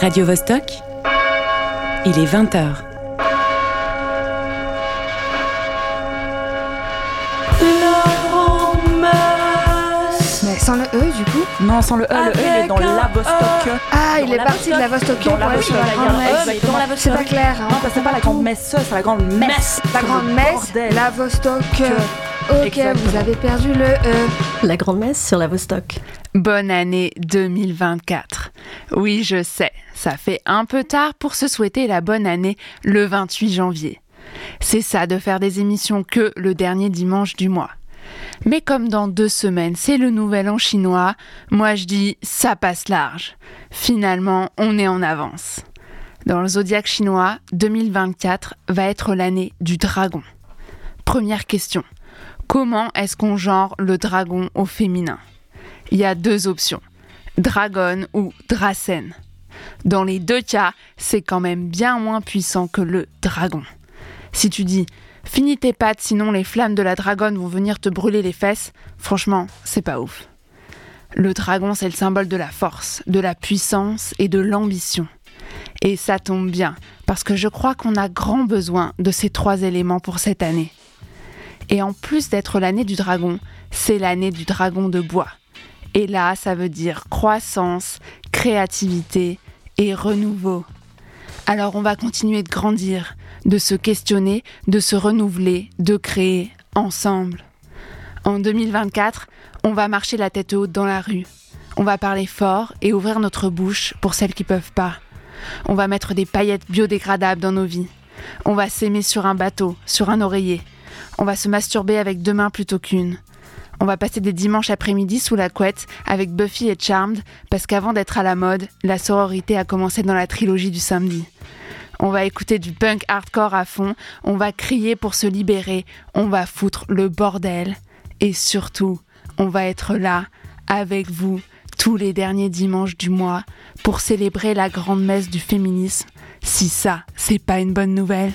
Radio Vostok, il est 20h. Mais sans le E du coup Non, sans le E, le E il est dans la Vostok. Ah, il est parti de la Vostok Dans la pour la Vostok, E, C'est pas clair. hein. Non, c'est pas la grande messe, c'est la grande messe. La grande messe, Bordel. la Vostok. Ok, Exactement. vous avez perdu le E. La grande messe sur la Vostok. Bonne année 2024. Oui, je sais, ça fait un peu tard pour se souhaiter la bonne année le 28 janvier. C'est ça de faire des émissions que le dernier dimanche du mois. Mais comme dans deux semaines, c'est le nouvel an chinois, moi je dis ça passe large. Finalement, on est en avance. Dans le zodiaque chinois, 2024 va être l'année du dragon. Première question. Comment est-ce qu'on genre le dragon au féminin? Il y a deux options. Dragon ou Drasen. Dans les deux cas, c'est quand même bien moins puissant que le dragon. Si tu dis finis tes pattes sinon les flammes de la dragonne vont venir te brûler les fesses, franchement, c'est pas ouf. Le dragon, c'est le symbole de la force, de la puissance et de l'ambition. Et ça tombe bien, parce que je crois qu'on a grand besoin de ces trois éléments pour cette année. Et en plus d'être l'année du dragon, c'est l'année du dragon de bois. Et là, ça veut dire croissance, créativité et renouveau. Alors on va continuer de grandir, de se questionner, de se renouveler, de créer ensemble. En 2024, on va marcher la tête haute dans la rue. On va parler fort et ouvrir notre bouche pour celles qui peuvent pas. On va mettre des paillettes biodégradables dans nos vies. On va s'aimer sur un bateau, sur un oreiller. On va se masturber avec deux mains plutôt qu'une. On va passer des dimanches après-midi sous la couette avec Buffy et Charmed parce qu'avant d'être à la mode, la sororité a commencé dans la trilogie du samedi. On va écouter du punk hardcore à fond, on va crier pour se libérer, on va foutre le bordel et surtout, on va être là avec vous tous les derniers dimanches du mois pour célébrer la grande messe du féminisme. Si ça, c'est pas une bonne nouvelle.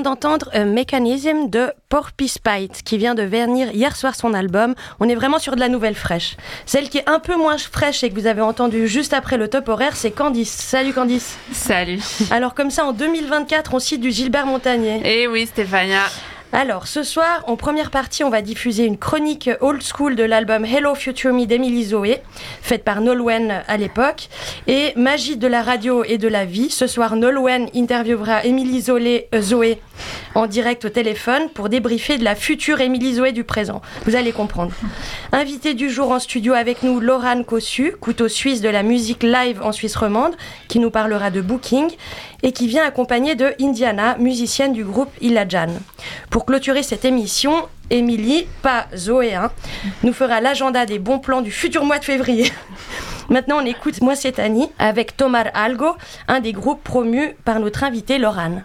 Vient d'entendre un mécanisme de Porpy Spite qui vient de vernir hier soir son album. On est vraiment sur de la nouvelle fraîche. Celle qui est un peu moins fraîche et que vous avez entendu juste après le top horaire, c'est Candice. Salut Candice. Salut. Alors comme ça, en 2024, on cite du Gilbert Montagnier. Eh oui, Stéphania. Alors, ce soir, en première partie, on va diffuser une chronique old school de l'album Hello Future Me d'Emily Zoé, faite par Nolwenn à l'époque. Et Magie de la radio et de la vie. Ce soir, Nolwenn interviewera Emily Zoé, euh, Zoé en direct au téléphone pour débriefer de la future Émilie Zoé du présent. Vous allez comprendre. Invité du jour en studio avec nous, Laurane Cossu, couteau suisse de la musique live en Suisse romande, qui nous parlera de booking et qui vient accompagnée de Indiana, musicienne du groupe Ilajan. Pour clôturer cette émission, Émilie, pas Zoé, hein, nous fera l'agenda des bons plans du futur mois de février. Maintenant, on écoute Moi c'est Annie avec Tomar Algo, un des groupes promus par notre invité Laurane.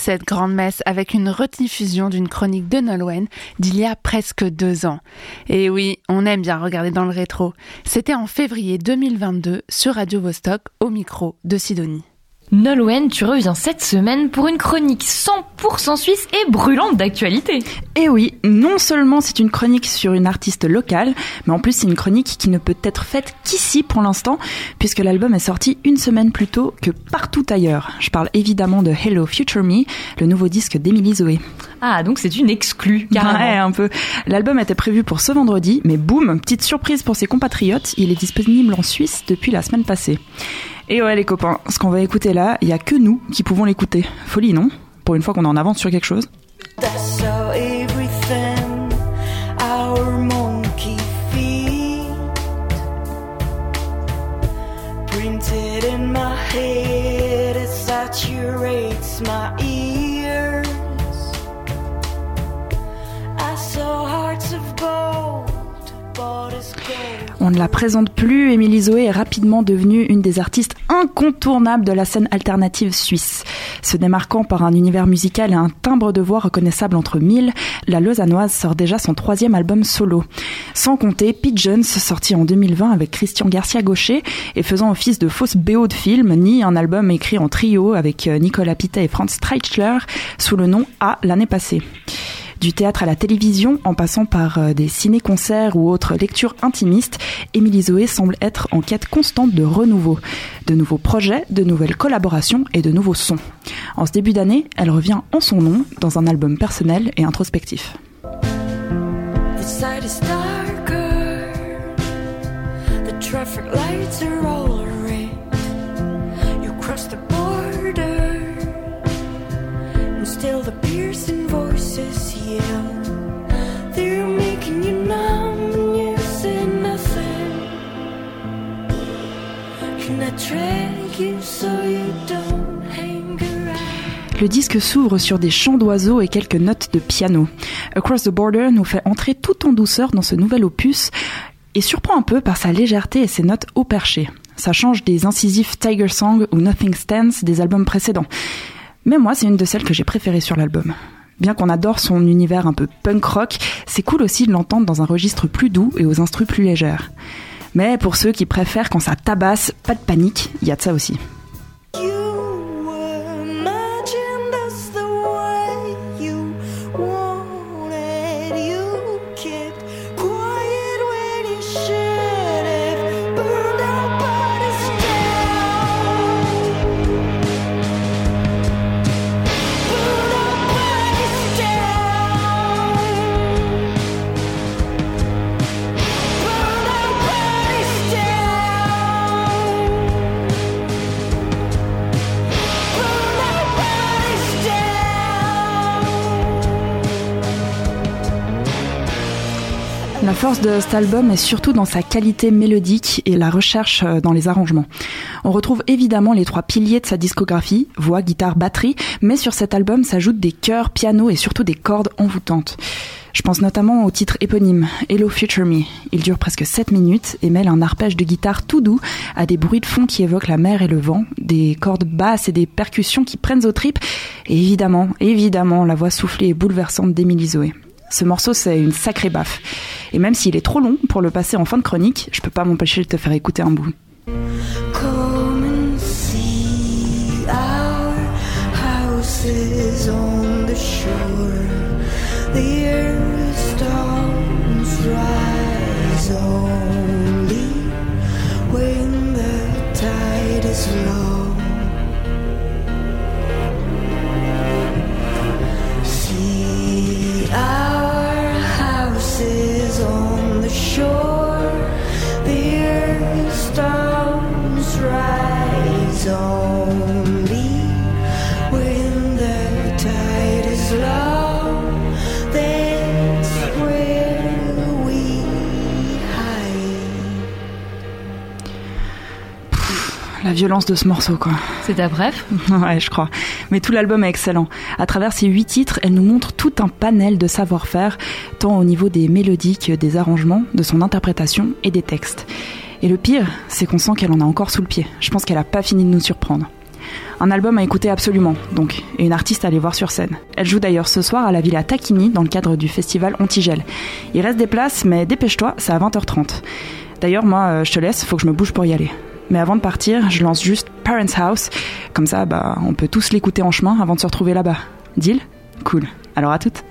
Cette grande messe avec une rediffusion d'une chronique de Nolwenn d'il y a presque deux ans. Et oui, on aime bien regarder dans le rétro. C'était en février 2022 sur Radio Vostok au micro de Sidonie. Nolwenn, tu reviens cette semaine pour une chronique 100% suisse et brûlante d'actualité. Et oui, non seulement c'est une chronique sur une artiste locale, mais en plus c'est une chronique qui ne peut être faite qu'ici pour l'instant, puisque l'album est sorti une semaine plus tôt que partout ailleurs. Je parle évidemment de Hello Future Me, le nouveau disque d'Emily Zoé. Ah, donc c'est une exclue, carrément. Ouais, un peu. L'album était prévu pour ce vendredi, mais boum, petite surprise pour ses compatriotes, il est disponible en Suisse depuis la semaine passée. Et ouais les copains, ce qu'on va écouter là, il y a que nous qui pouvons l'écouter. Folie, non? Pour une fois qu'on est en avance sur quelque chose. La présente plus, Émilie Zoé est rapidement devenue une des artistes incontournables de la scène alternative suisse. Se démarquant par un univers musical et un timbre de voix reconnaissable entre mille, la Lausannoise sort déjà son troisième album solo. Sans compter Pigeons, sorti en 2020 avec Christian Garcia Gaucher et faisant office de fausse BO de film, ni un album écrit en trio avec euh, Nicolas Pitet et Franz Streichler sous le nom A l'année passée. Du théâtre à la télévision, en passant par euh, des ciné-concerts ou autres lectures intimistes, Émilie Zoé semble être en quête constante de renouveau, de nouveaux projets, de nouvelles collaborations et de nouveaux sons. En ce début d'année, elle revient en son nom dans un album personnel et introspectif. Le disque s'ouvre sur des chants d'oiseaux et quelques notes de piano. Across the Border nous fait entrer tout en douceur dans ce nouvel opus et surprend un peu par sa légèreté et ses notes haut perchées. Ça change des incisifs Tiger Song ou Nothing Stands des albums précédents. Mais moi, c'est une de celles que j'ai préférées sur l'album. Bien qu'on adore son univers un peu punk rock, c'est cool aussi de l'entendre dans un registre plus doux et aux instrus plus légères. Mais pour ceux qui préfèrent quand ça tabasse, pas de panique, il y a de ça aussi. Force de cet album est surtout dans sa qualité mélodique et la recherche euh, dans les arrangements. On retrouve évidemment les trois piliers de sa discographie, voix, guitare, batterie, mais sur cet album s'ajoutent des chœurs, piano et surtout des cordes envoûtantes. Je pense notamment au titre éponyme, Hello Future Me. Il dure presque 7 minutes et mêle un arpège de guitare tout doux à des bruits de fond qui évoquent la mer et le vent, des cordes basses et des percussions qui prennent aux tripes, et évidemment, évidemment, la voix soufflée et bouleversante d'Emily Zoé. Ce morceau, c'est une sacrée baffe. Et même s'il est trop long pour le passer en fin de chronique, je peux pas m'empêcher de te faire écouter un bout. Shore. The earth stones rise only La violence de ce morceau, quoi. C'est ta bref Ouais, je crois. Mais tout l'album est excellent. À travers ces huit titres, elle nous montre tout un panel de savoir-faire, tant au niveau des mélodies que des arrangements, de son interprétation et des textes. Et le pire, c'est qu'on sent qu'elle en a encore sous le pied. Je pense qu'elle a pas fini de nous surprendre. Un album à écouter absolument, donc, et une artiste à aller voir sur scène. Elle joue d'ailleurs ce soir à la Villa Tacchini dans le cadre du festival Antigel. Il reste des places, mais dépêche-toi, c'est à 20h30. D'ailleurs, moi, euh, je te laisse, faut que je me bouge pour y aller. Mais avant de partir, je lance juste Parents House. Comme ça, bah, on peut tous l'écouter en chemin avant de se retrouver là-bas. Deal? Cool. Alors à toutes.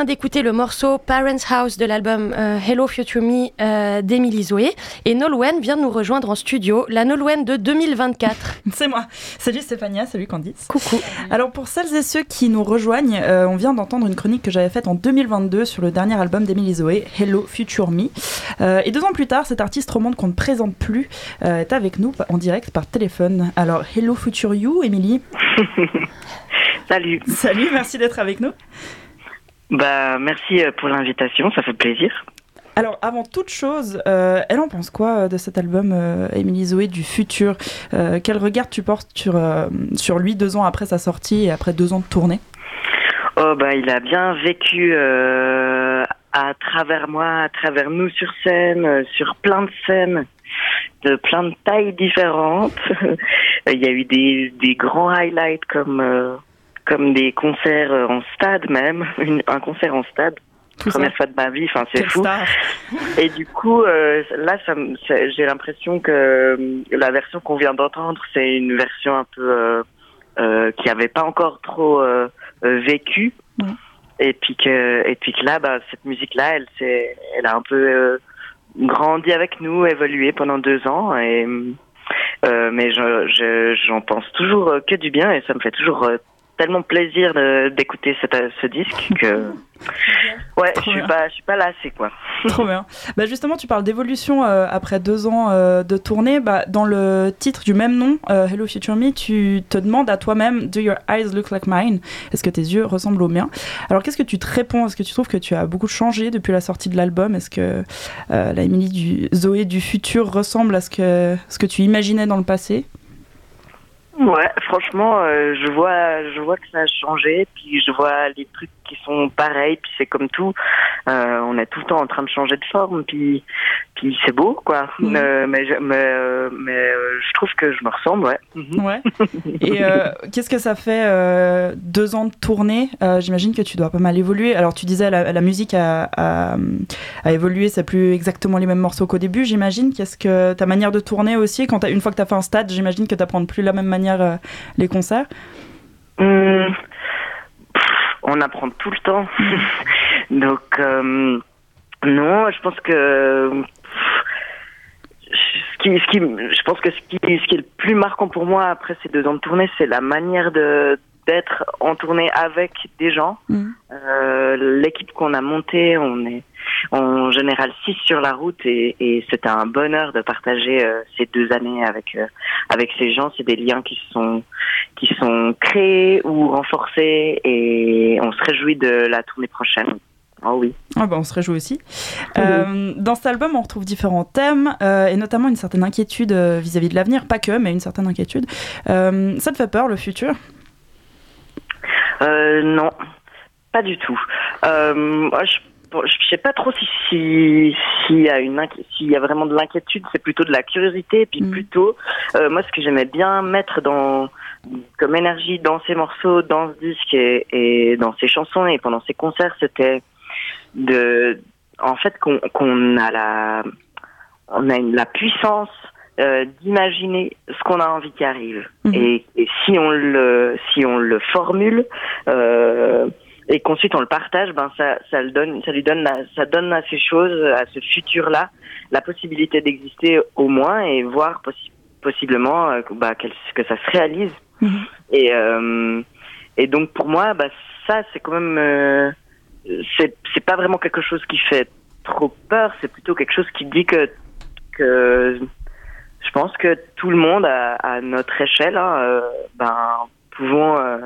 Vient d'écouter le morceau Parents House de l'album euh, Hello Future Me euh, d'Emily Zoé. Et Nolwenn vient de nous rejoindre en studio, la Nolwenn de 2024. C'est moi. Salut Stéphania, salut Candice. Coucou. Alors pour celles et ceux qui nous rejoignent, euh, on vient d'entendre une chronique que j'avais faite en 2022 sur le dernier album d'Emily Zoé, Hello Future Me. Euh, et deux ans plus tard, cet artiste romande qu'on ne présente plus euh, est avec nous en direct par téléphone. Alors Hello Future You, Emily. Salut. Salut, merci d'être avec nous. Bah, merci euh, pour l'invitation, ça fait plaisir. Alors, avant toute chose, euh, elle en pense quoi euh, de cet album, euh, Émilie Zoé, du futur Euh, Quel regard tu portes sur, sur lui deux ans après sa sortie et après deux ans de tournée? Oh, bah, il a bien vécu à travers moi, à travers nous sur scène, sur plein de scènes, de plein de tailles différentes. il y a eu des, des grands highlights comme, comme des concerts euh, en stade même, une- un concert en stade. Tout ça. Première fois de ma vie, enfin c'est fou. star Et du coup, euh, là, ça j'ai l'impression que euh, la version qu'on vient d'entendre, c'est une version un peu euh, euh, qui avait pas encore trop vécu. Et puis que, et puis que là, bah, cette musique-là, elle, s'est- elle a un peu grandi avec nous, évolué pendant deux ans. Et mais je- je- j'en pense toujours que du bien et ça me fait toujours tellement plaisir d'écouter ce disque que ouais, je suis bien. pas, je suis pas lassée quoi. Trop bien. Bah justement, tu parles d'évolution euh, après deux ans euh, de tournée. Bah, dans le titre du même nom, euh, Hello Future Me, tu te demandes à toi-même Do your eyes look like mine? Est-ce que tes yeux ressemblent aux miens? Alors, qu'est-ce que tu te réponds? Est-ce que tu trouves que tu as beaucoup changé depuis la sortie de l'album? Est-ce que la Émilie du Zoé du futur ressemble à ce que, ce que tu imaginais dans le passé? Ouais, franchement, euh, je vois, je vois que ça a changé, puis je vois les trucs qui sont pareils, puis c'est comme tout, euh, on est tout le temps en train de changer de forme, puis, puis c'est beau, quoi. Mhm. Euh, mais je, mais, euh, mais euh, je trouve que je me ressemble, ouais. Mhm. Ouais. Et euh, qu'est-ce que ça fait euh, deux ans de tournée? Euh, J'imagine que tu dois pas mal évoluer. Alors tu disais la, la musique a, a, a évolué, c'est plus exactement les mêmes morceaux qu'au début. J'imagine. Qu'est-ce que ta manière de tourner aussi? Quand une fois que tu as fait un stade, j'imagine que tu apprends plus la même manière euh, les concerts. Hum, on apprend tout le temps, donc euh, non, je pense que ce qui, ce qui, je pense que ce qui, ce qui est le plus marquant pour moi après ces deux ans de tournée, c'est la manière de d'être en tournée avec des gens. Mhm. Euh, L'équipe qu'on a montée, on est en général six sur la route et, et c'était un bonheur de partager euh, ces deux années avec euh, avec ces gens. C'est des liens qui sont qui sont créés ou renforcés et on se réjouit de la tournée prochaine. Oh oui. Ah bah, on se réjouit aussi. Euh, dans cet album, on retrouve différents thèmes euh, et notamment une certaine inquiétude vis-à-vis de l'avenir. Pas que, mais une certaine inquiétude. Euh, ça te fait peur, le futur? Non, pas du tout. Moi, je bon, je sais pas trop si si- s'il y a une inqui- s'il y a vraiment de l'inquiétude, c'est plutôt de la curiosité et puis Mm. plutôt euh, moi ce que j'aimais bien mettre dans comme énergie dans ces morceaux, dans ce disque et, et dans ces chansons et pendant ces concerts, c'était de en fait qu'on qu'on a la on a une- la puissance euh, d'imaginer ce qu'on a envie qui arrive Mhm. et, et si on le si on le formule euh, et qu'ensuite on le partage ben ça ça le donne ça lui donne la- ça donne à ces choses à ce futur là la possibilité d'exister au moins et voir possi- possiblement euh, bah, que ça se réalise Mhm. et euh, et donc pour moi bah ça c'est quand même euh, c'est c'est pas vraiment quelque chose qui fait trop peur c'est plutôt quelque chose qui dit que que je pense que tout le monde à, à notre échelle hein, euh, ben pouvons euh,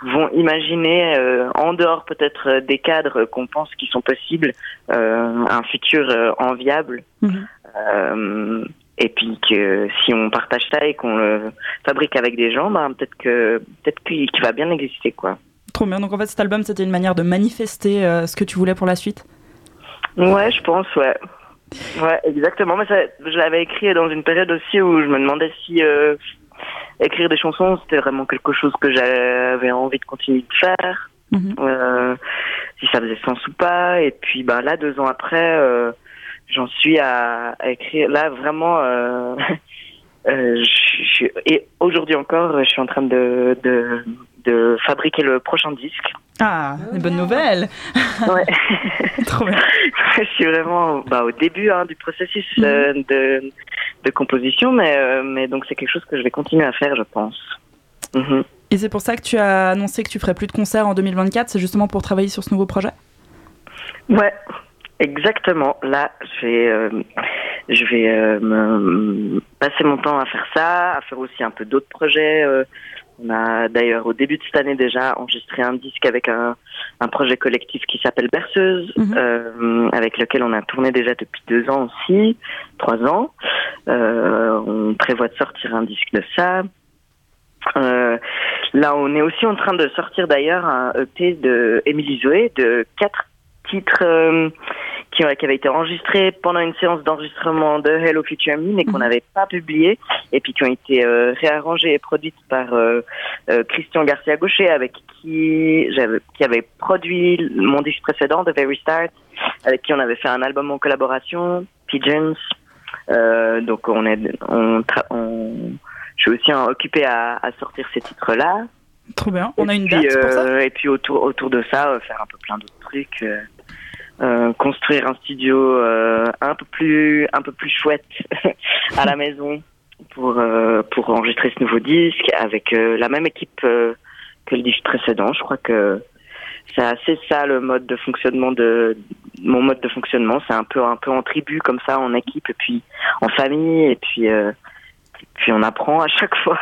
pouvons imaginer euh, en dehors peut-être euh, des cadres qu'on pense qui sont possibles euh, un futur euh, enviable Mhm. Et puis que si on partage ça et qu'on le fabrique avec des gens ben peut-être que peut-être qu'il va bien exister quoi Trop bien. Donc en fait, cet album, c'était une manière de manifester ce que tu voulais pour la suite? Ouais, je pense, ouais. Ouais, exactement. Mais ça, je l'avais écrit dans une période aussi où je me demandais si écrire des chansons, c'était vraiment quelque chose que j'avais envie de continuer de faire, Mhm. euh, si ça faisait sens ou pas. Et puis, ben là, deux ans après, euh, j'en suis à, à écrire. Là, vraiment, euh, je, et aujourd'hui encore, je suis en train de, de, de fabriquer le prochain disque. Ah, une bonne nouvelle. Ouais. Trop bien. je suis vraiment bah, au début hein, du processus Mhm. de, de composition, mais, euh, mais donc c'est quelque chose que je vais continuer à faire, je pense. Mhm. Et c'est pour ça que tu as annoncé que tu ferais plus de concerts en 2024. C'est justement pour travailler sur ce nouveau projet? Ouais, exactement. Là, je vais, euh, je vais euh, passer mon temps à faire ça, à faire aussi un peu d'autres projets. On a d'ailleurs au début de cette année déjà enregistré un disque avec un, un projet collectif qui s'appelle Berceuse, Mhm. euh, avec lequel on a tourné déjà depuis deux ans aussi, trois ans. Euh, on prévoit de sortir un disque de ça. Euh, là, on est aussi en train de sortir d'ailleurs un EP de Émilie Zoé de quatre titres qui, qui avaient été enregistrés pendant une séance d'enregistrement de Hello Future Me, mais qu'on Mhm. n'avait pas publié, et puis qui ont été euh, réarrangés et produites par euh, euh, Christian Garcia Gaucher, avec qui j'avais qui avait produit mon disque précédent, The Very Start, avec qui on avait fait un album en collaboration, Pigeons. Euh, donc on est, on, on- je suis aussi occupé à, à sortir ces titres-là. Trop bien. On a une puis, date pour ça? euh, Et puis autour, autour de ça, euh, faire un peu plein d'autres trucs. Euh, construire un studio euh, un peu plus un peu plus chouette à la maison pour euh, pour enregistrer ce nouveau disque avec euh, la même équipe euh, que le disque précédent. Je crois que c'est assez ça le mode de fonctionnement de mon mode de fonctionnement. C'est un peu un peu en tribu comme ça, en équipe et puis en famille et puis et puis on apprend à chaque fois.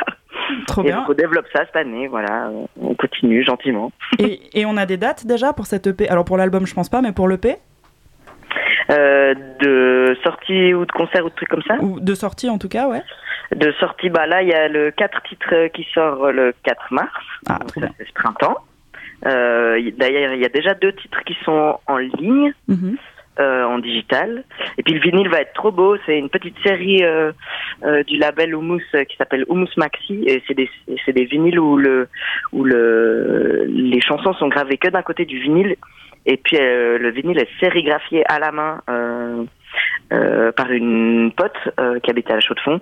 Trop Et bien. donc on développe ça cette année, voilà, on continue gentiment. Et, et on a des dates déjà pour cette EP. Alors pour l'album, je pense pas, mais pour l'EP Euh, de sortie ou de concert ou de trucs comme ça? Ou de sortie en tout cas, ouais. De sortie, bah là, il y a le 4 titres euh, qui sort le 4 mars, Ah, donc ça c'est ce printemps. Euh, D'ailleurs, il y a déjà deux titres qui sont en ligne, Mhm. Euh, en digital. Et puis le vinyle va être trop beau, c'est une petite série euh, euh, du label Humus qui s'appelle Humus Maxi, et c'est des, c'est des vinyles où, le, où le, les chansons sont gravées que d'un côté du vinyle, et puis le vinyle est sérigraphié à la main. Par une pote qui habitait à la Chaux-de-Fonds.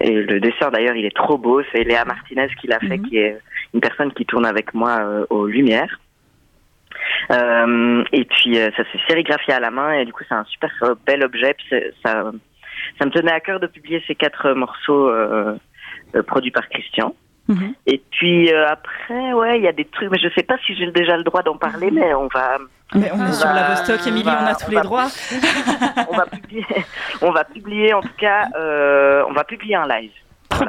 Et le dessin d'ailleurs, il est trop beau. C'est Léa Martinez qui l'a fait, Mhm. qui est une personne qui tourne avec moi aux Lumières. Euh, et puis euh, ça s'est sérigraphié à la main et du coup c'est un super bel objet. Puis ça, ça me tenait à cœur de publier ces quatre morceaux euh, produits par Christian. Mhm. Et puis euh, après, ouais, il y a des trucs, mais je sais pas si j'ai déjà le droit d'en parler, mais on va, Mais on est sur la Vostok, Émilie, on a tous on les droits. on va publier, on va publier en tout cas, euh, on va publier un live. Trop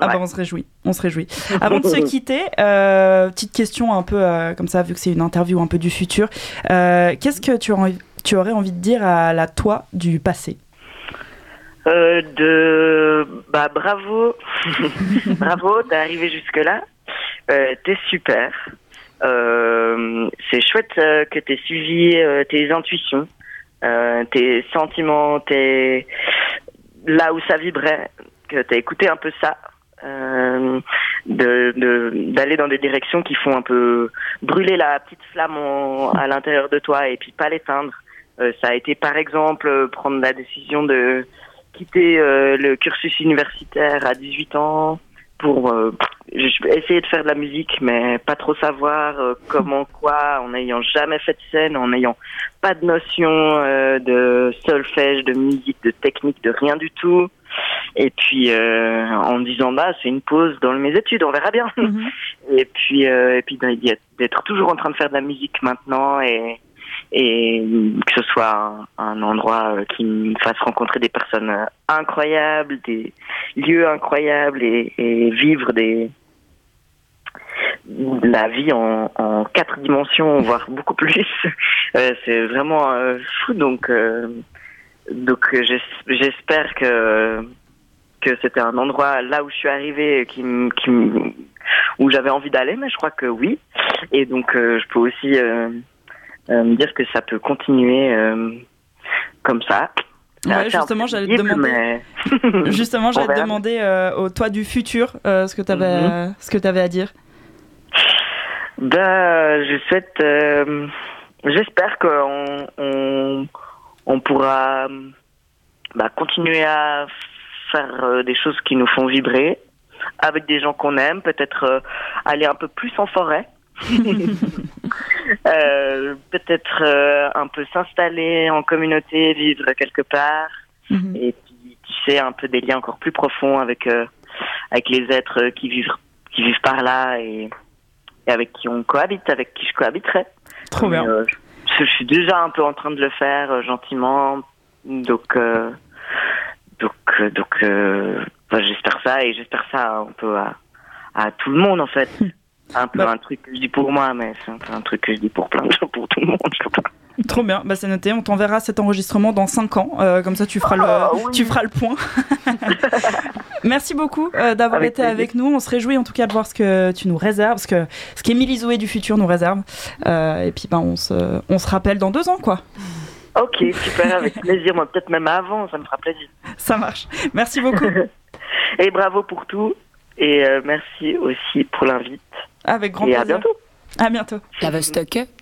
Ah bah on se réjouit, on se réjouit. Avant de se quitter, euh, petite question un peu euh, comme ça, vu que c'est une interview un peu du futur. Euh, Qu'est-ce que tu aurais, tu aurais envie de dire à la toi du passé? De, bah bravo, bravo, t'es arrivé jusque là, t'es super. C'est chouette que t'aies suivi tes intuitions, tes sentiments, tes là où ça vibrait, que t'as écouté un peu ça, euh, d'aller dans des directions qui font un peu brûler la petite flamme à l'intérieur de toi et puis pas l'éteindre. Euh, ça a été par exemple prendre la décision de quitter euh, le cursus universitaire à 18 ans pour essayer de faire de la musique, mais pas trop savoir comment, quoi, en n'ayant jamais fait de scène, en n'ayant pas de notion de solfège, de musique, de technique, de rien du tout. Et puis euh, en me disant bah c'est une pause dans mes études, on verra bien. Et puis euh, et puis d'être d'être toujours en train de faire de la musique maintenant et et que ce soit un, un endroit euh, qui me fasse rencontrer des personnes incroyables, des lieux incroyables et, et vivre des la vie en, en quatre dimensions, voire beaucoup plus. Euh, c'est vraiment euh, fou. Donc, euh, donc euh, j'es- j'espère que que c'était un endroit là où je suis arrivée qui, où j'avais envie d'aller, mais je crois que oui. Et donc, euh, je peux aussi euh, euh, me dire que ça peut continuer comme ça. Ouais, justement, j'allais te demander. mais- Justement, j'allais te demander au toi du futur ce que tu avais, Mhm. ce que avais à dire. Ben, je souhaite, j'espère qu'on on, on pourra bah, continuer à faire euh, des choses qui nous font vibrer avec des gens qu'on aime, peut-être euh, aller un peu plus en forêt. Euh, peut-être euh, un peu s'installer en communauté, vivre quelque part, Mhm. et puis tisser un peu des liens encore plus profonds avec euh, avec les êtres qui vivent qui vivent par là et, et avec qui on cohabite, avec qui je cohabiterai. Trop bien. Mais, je, suis déjà un peu en train de le faire euh, gentiment, donc euh, donc euh, donc j'espère ça et j'espère ça un peu à, à tout le monde en fait. Un peu Bah. un truc que je dis pour moi, mais c'est un peu un truc que je dis pour plein de gens, pour tout le monde. je sais pas. Trop bien, bah, c'est noté. On t'enverra cet enregistrement dans 5 ans. euh, comme ça, tu feras, Ah, le, oui. tu feras le point. Merci beaucoup euh, d'avoir été plaisir. avec nous. On se réjouit en tout cas de voir ce que tu nous réserves, ce que ce qu'Émilie Zoé du futur nous réserve. Euh, et puis, ben, on, se, on se rappelle dans deux ans, quoi. Ok, super, avec plaisir. Moi, peut-être même avant, ça me fera plaisir. Ça marche. Merci beaucoup. Et bravo pour tout. Et euh, merci aussi pour l'invite. Avec grand Et à plaisir. bientôt. À bientôt. Lavostocke.ch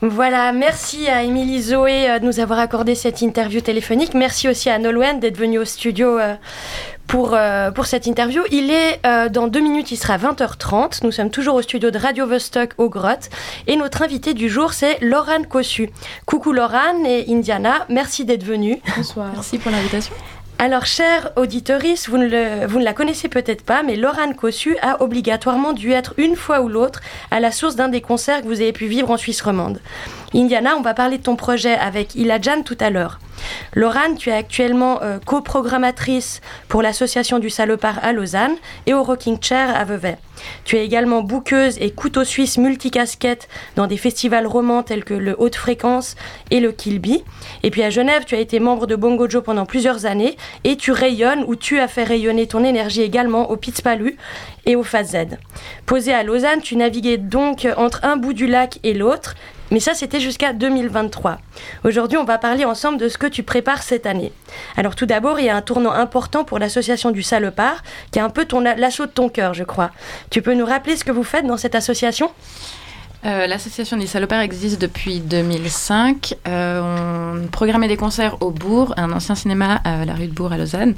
Voilà, merci à Émilie Zoé euh, de nous avoir accordé cette interview téléphonique. Merci aussi à Nolwenn d'être venue au studio euh, pour, euh, pour cette interview. Il est euh, dans deux minutes, il sera 20h30. Nous sommes toujours au studio de Radio Vostok aux Grottes. Et notre invité du jour, c'est Laurane Cossu. Coucou Laurane et Indiana, merci d'être venue. Bonsoir. Merci pour l'invitation. Alors, chère auditorice, vous ne, la connaissez peut-être pas, mais Laurane Cossu a obligatoirement dû être une fois ou l'autre à la source d'un des concerts que vous avez pu vivre en Suisse romande. Indiana, on va parler de ton projet avec Iladjan tout à l'heure. Laurane, tu es actuellement euh, coprogrammatrice pour l'association du Salopard à Lausanne et au Rocking Chair à Vevey. Tu es également bouqueuse et couteau suisse multicasquette dans des festivals romans tels que le Haute Fréquence et le Kilby. Et puis à Genève, tu as été membre de Bongo Joe pendant plusieurs années et tu rayonnes ou tu as fait rayonner ton énergie également au Pitzpalu et au Phase Z. Posé à Lausanne, tu naviguais donc entre un bout du lac et l'autre, mais ça c'était jusqu'à 2023. Aujourd'hui, on va parler ensemble de ce que tu prépares cette année. Alors tout d'abord, il y a un tournant important pour l'association du Salopard, qui est un peu ton l'assaut de ton cœur, je crois. Tu peux nous rappeler ce que vous faites dans cette association? Euh, L'association des salopards existe depuis 2005. Euh, on programmait des concerts au Bourg, un ancien cinéma à la rue de Bourg à Lausanne.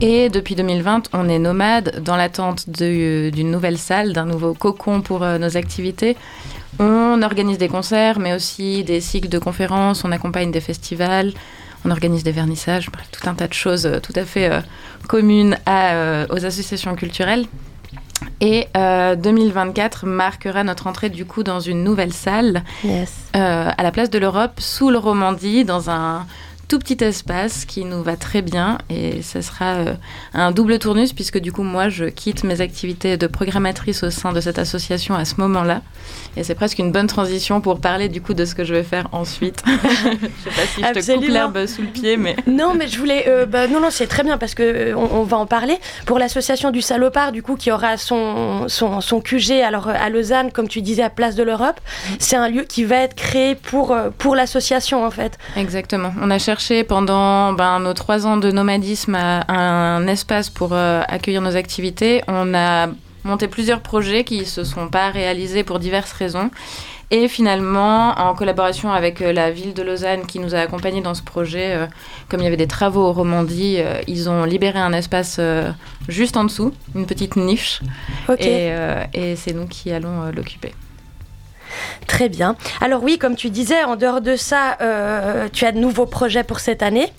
Et depuis 2020, on est nomade dans l'attente de- d'une nouvelle salle, d'un nouveau cocon pour euh, nos activités. On organise des concerts, mais aussi des cycles de conférences, on accompagne des festivals, on organise des vernissages, bref, tout un tas de choses euh, tout à fait euh, communes à, euh, aux associations culturelles. Et euh, 2024 marquera notre entrée du coup dans une nouvelle salle Yes. à la place de l'Europe, sous le Romandie, dans un tout petit espace qui nous va très bien. Et ce sera euh, un double tournus, puisque du coup, moi, je quitte mes activités de programmatrice au sein de cette association à ce moment-là. Et c'est presque une bonne transition pour parler du coup de ce que je vais faire ensuite. je sais pas si je te coupe l'herbe sous le pied, mais... Non, mais je voulais. euh, bah, non, non, c'est très bien parce que euh, on, on va en parler. Pour l'association du Salopard, du coup, qui aura son, son, son QG alors, à Lausanne, comme tu disais, à Place de l'Europe, c'est un lieu qui va être créé pour, pour l'association, en fait. Exactement. On a cherché pendant ben, nos trois ans de nomadisme à- un espace pour euh, accueillir nos activités. On a monté plusieurs projets qui se sont pas réalisés pour diverses raisons. Et finalement, en collaboration avec euh, la ville de Lausanne qui nous a accompagnés dans ce projet, euh, comme il y avait des travaux au Romandie, euh, ils ont libéré un espace euh, juste en dessous, une petite niche. Et, et c'est nous qui allons l'occuper. Très bien. Alors oui, comme tu disais, en dehors de ça, euh, tu as de nouveaux projets pour cette année.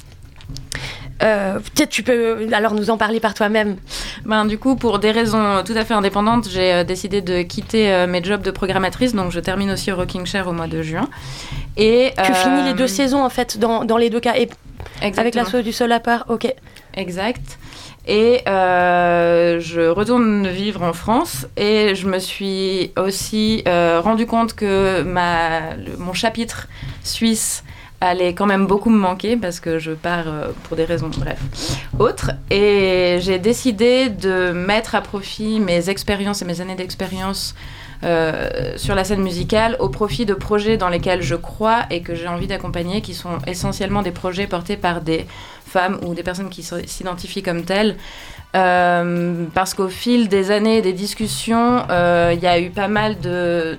Euh, Peut-être tu peux alors nous en parler par toi-même. Ben, du coup, pour des raisons tout à fait indépendantes, j'ai euh, décidé de quitter euh, mes jobs de programmatrice. Donc, je termine aussi au Rocking Chair au mois de juin. Et, Tu euh, finis les deux saisons en fait dans, dans les deux cas et avec l'assaut du sol à part. Ok. Exact. Et euh, je retourne vivre en France et je me suis aussi euh, rendu compte que ma, mon chapitre suisse allait quand même beaucoup me manquer parce que je pars euh, pour des raisons, bref, autres. Et j'ai décidé de mettre à profit mes expériences et mes années d'expérience euh, sur la scène musicale au profit de projets dans lesquels je crois et que j'ai envie d'accompagner, qui sont essentiellement des projets portés par des femmes ou des personnes qui s'identifient comme telles. Euh, parce qu'au fil des années, des discussions, euh, il y a eu pas mal de,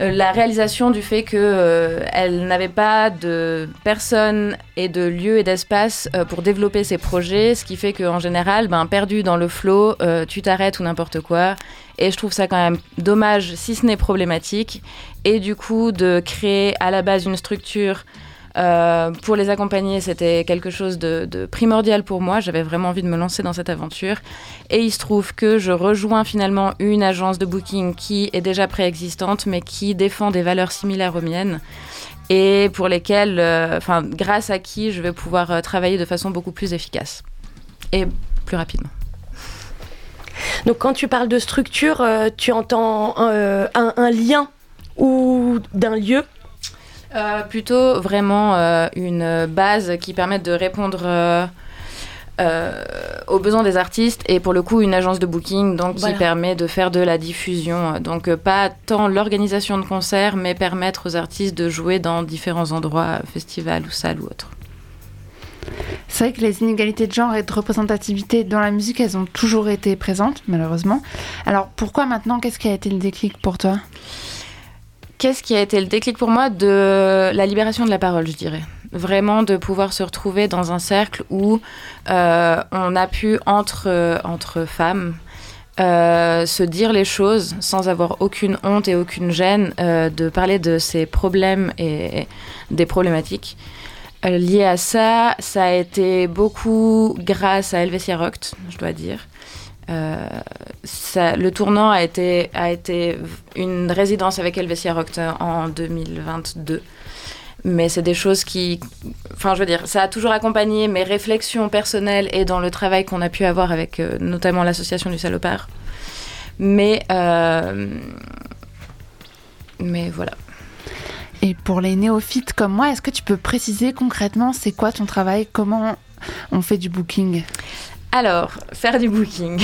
la réalisation du fait que euh, n'avait pas de personnes et de lieux et d'espace euh, pour développer ses projets, ce qui fait qu'en général, ben, perdu dans le flot, euh, tu t'arrêtes ou n'importe quoi. Et je trouve ça quand même dommage, si ce n'est problématique. Et du coup, de créer à la base une structure euh, pour les accompagner, c'était quelque chose de, primordial pour moi. J'avais vraiment envie de me lancer dans cette aventure. Et il se trouve que je rejoins finalement une agence de booking qui est déjà préexistante, mais qui défend des valeurs similaires aux miennes. Et pour lesquelles, euh, grâce à qui je vais pouvoir euh, travailler de façon beaucoup plus efficace et plus rapidement. Donc quand tu parles de structure, tu entends un lien ou d'un lieu? Euh, plutôt vraiment euh, une base qui permette de répondre euh, euh, aux besoins des artistes et pour le coup une agence de booking donc Voilà. qui permet de faire de la diffusion. Donc pas tant l'organisation de concerts mais permettre aux artistes de jouer dans différents endroits, festivals ou salles ou autres. C'est vrai que les inégalités de genre et de représentativité dans la musique, elles ont toujours été présentes, malheureusement. Alors pourquoi maintenant Qu'est-ce qui a été le déclic pour toi? Qu'est-ce qui a été le déclic pour moi de la libération de la parole, je dirais Vraiment de pouvoir se retrouver dans un cercle où euh, on a pu, entre, euh, entre femmes, euh, se dire les choses sans avoir aucune honte et aucune gêne, de parler de ses problèmes et des problématiques. Euh, liées à ça, ça a été beaucoup grâce à Helvetia Rockt, je dois dire. Euh, le tournant a été, une résidence avec Helvetia Rockt en 2022. Mais c'est des choses qui. Enfin, je veux dire, ça a toujours accompagné mes réflexions personnelles et dans le travail qu'on a pu avoir avec euh, notamment l'association du Salopard. Mais. euh, mais voilà. Et pour les néophytes comme moi, est-ce que tu peux préciser concrètement c'est quoi ton travail? Comment on fait du booking? Alors, faire du booking.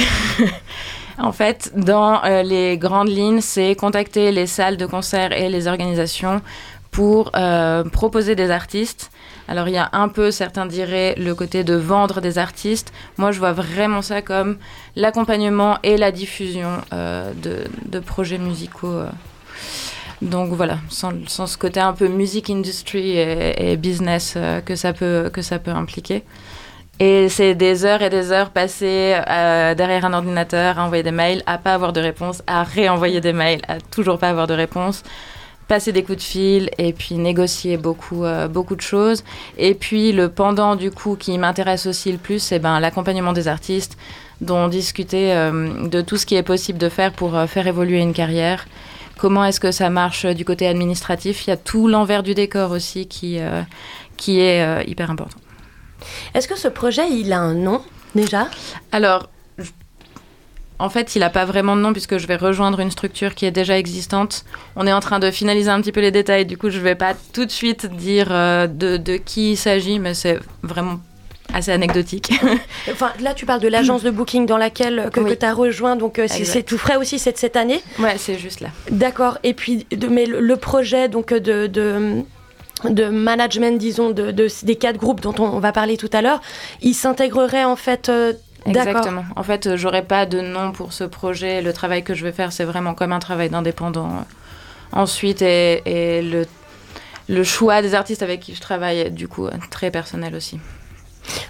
en fait, dans euh, les grandes lignes, c'est contacter les salles de concert et les organisations pour euh, proposer des artistes. Alors, il y a un peu, certains diraient, le côté de vendre des artistes. Moi, je vois vraiment ça comme l'accompagnement et la diffusion euh, de, projets musicaux. Donc voilà, sans, ce côté un peu music industry et, business que ça peut impliquer. Et c'est des heures et des heures passées euh, derrière un ordinateur à envoyer des mails, à pas avoir de réponse, à réenvoyer des mails, à toujours pas avoir de réponse. passer des coups de fil et puis négocier beaucoup, euh, beaucoup de choses. Et puis le pendant du coup qui m'intéresse aussi le plus, c'est ben, l'accompagnement des artistes, dont discuter euh, de tout ce qui est possible de faire pour euh, faire évoluer une carrière. Comment est-ce que ça marche euh, du côté administratif? Il y a tout l'envers du décor aussi qui, euh, qui est hyper important. Est-ce que ce projet, il a un nom déjà? Alors, en fait, il n'a pas vraiment de nom puisque je vais rejoindre une structure qui est déjà existante. On est en train de finaliser un petit peu les détails, du coup, je ne vais pas tout de suite dire euh, de, de qui il s'agit, mais c'est vraiment assez anecdotique. Enfin, là, tu parles de l'agence de booking dans laquelle que, Oui. tu as rejoint, donc euh, c'est tout frais aussi, c'est de cette année? ouais, c'est juste là. D'accord. Et puis, de- mais le, le projet donc de, de de management, disons, de, de- des quatre groupes dont on, va parler tout à l'heure, il s'intégrerait en fait. euh. Exactement. En fait, euh, j'aurais pas de nom pour ce projet. Le travail que je vais faire, c'est vraiment comme un travail d'indépendant. Ensuite, et, le, choix des artistes avec qui je travaille du coup très personnel aussi.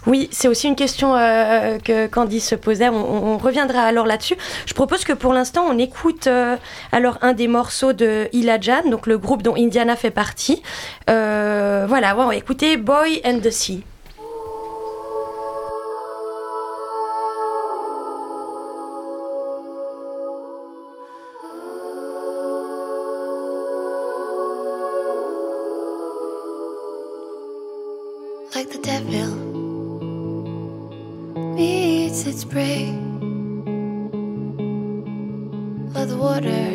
Oui, c'est aussi une question euh, que Candice se posait. On, reviendra alors là-dessus. Je propose que pour l'instant, on écoute euh, alors un des morceaux de Ilajan, donc le groupe dont Indiana fait partie. Euh, voilà, on va écouter Boy and the Sea. Meets its prey. Like the water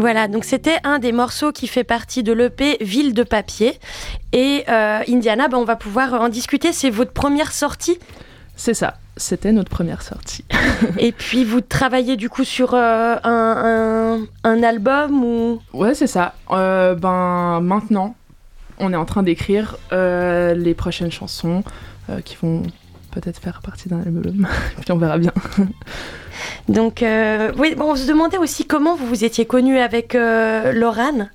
Voilà, donc c'était un des morceaux qui fait partie de l'EP Ville de papier. Et euh, Indiana, ben, on va pouvoir en discuter. C'est votre première sortie? C'est ça, c'était notre première sortie. Et puis vous travaillez du coup sur euh, un, un- un album ou? Ouais, c'est ça. Euh, ben maintenant, on est en train d'écrire les prochaines chansons qui vont peut-être faire partie d'un album. Puis on verra bien. donc euh, oui, bon, on se demandait aussi comment vous vous étiez connu avec euh, Laurane.